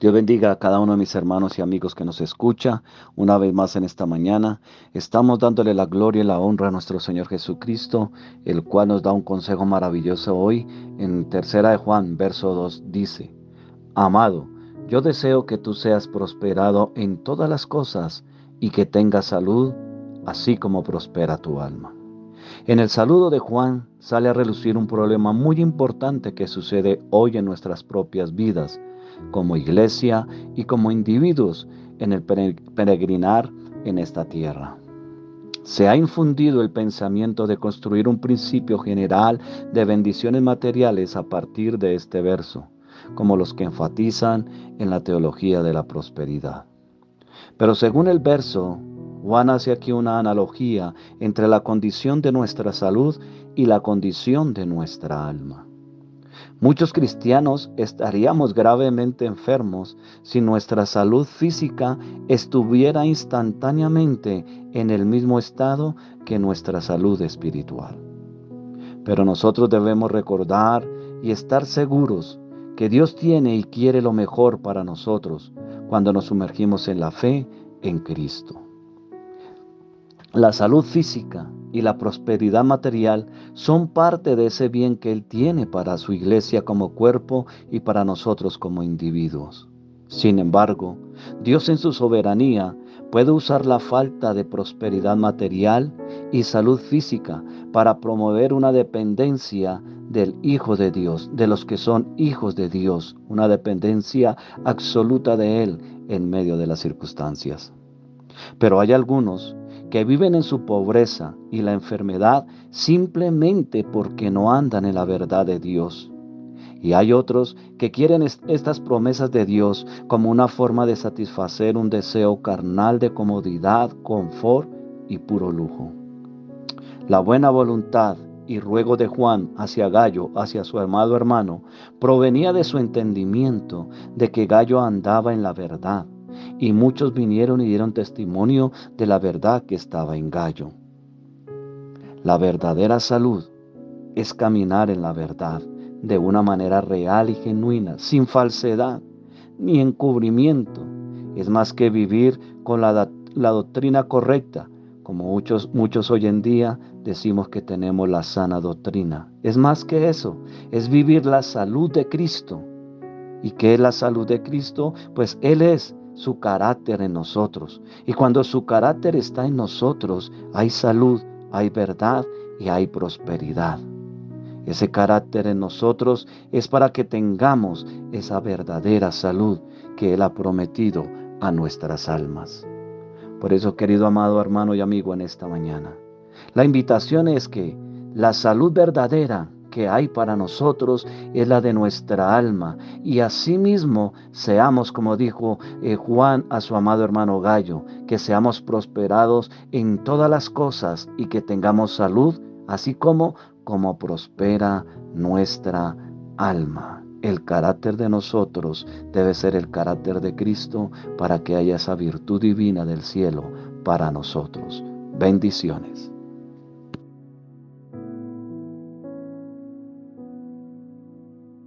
Dios bendiga a cada uno de mis hermanos y amigos que nos escucha una vez más en esta mañana. Estamos dándole la gloria y la honra a nuestro Señor Jesucristo, el cual nos da un consejo maravilloso hoy. En tercera de Juan, verso 2, dice, Amado, yo deseo que tú seas prosperado en todas las cosas y que tengas salud, así como prospera tu alma. En el saludo de Juan sale a relucir un problema muy importante que sucede hoy en nuestras propias vidas como iglesia y como individuos en el peregrinar en esta tierra. Se ha infundido el pensamiento de construir un principio general de bendiciones materiales a partir de este verso, como los que enfatizan en la teología de la prosperidad. Pero según el verso, Juan hace aquí una analogía entre la condición de nuestra salud y la condición de nuestra alma. Muchos cristianos estaríamos gravemente enfermos si nuestra salud física estuviera instantáneamente en el mismo estado que nuestra salud espiritual. Pero nosotros debemos recordar y estar seguros que Dios tiene y quiere lo mejor para nosotros cuando nos sumergimos en la fe en Cristo. La salud física y la prosperidad material son parte de ese bien que Él tiene para su iglesia como cuerpo y para nosotros como individuos. Sin embargo, Dios en su soberanía puede usar la falta de prosperidad material y salud física para promover una dependencia del Hijo de Dios, de los que son hijos de Dios, una dependencia absoluta de Él en medio de las circunstancias. Pero hay algunos que viven en su pobreza y la enfermedad simplemente porque no andan en la verdad de Dios. Y hay otros que quieren estas promesas de Dios como una forma de satisfacer un deseo carnal de comodidad, confort y puro lujo. La buena voluntad y ruego de Juan hacia Gallo, hacia su amado hermano, provenía de su entendimiento de que Gallo andaba en la verdad y muchos vinieron y dieron testimonio de la verdad que estaba en Gallo. La verdadera salud es caminar en la verdad de una manera real y genuina, sin falsedad ni encubrimiento. Es más que vivir con la, la doctrina correcta, como muchos, muchos hoy en día decimos que tenemos la sana doctrina. Es más que eso, es vivir la salud de Cristo. ¿Y qué es la salud de Cristo? Pues Él es su carácter en nosotros. Y cuando su carácter está en nosotros, hay salud, hay verdad y hay prosperidad. Ese carácter en nosotros es para que tengamos esa verdadera salud que Él ha prometido a nuestras almas. Por eso, querido amado hermano y amigo, en esta mañana, la invitación es que la salud verdadera que hay para nosotros es la de nuestra alma. Y asimismo seamos, como dijo eh, Juan a su amado hermano Gallo, que seamos prosperados en todas las cosas y que tengamos salud, así como como prospera nuestra alma. El carácter de nosotros debe ser el carácter de Cristo para que haya esa virtud divina del cielo para nosotros. Bendiciones.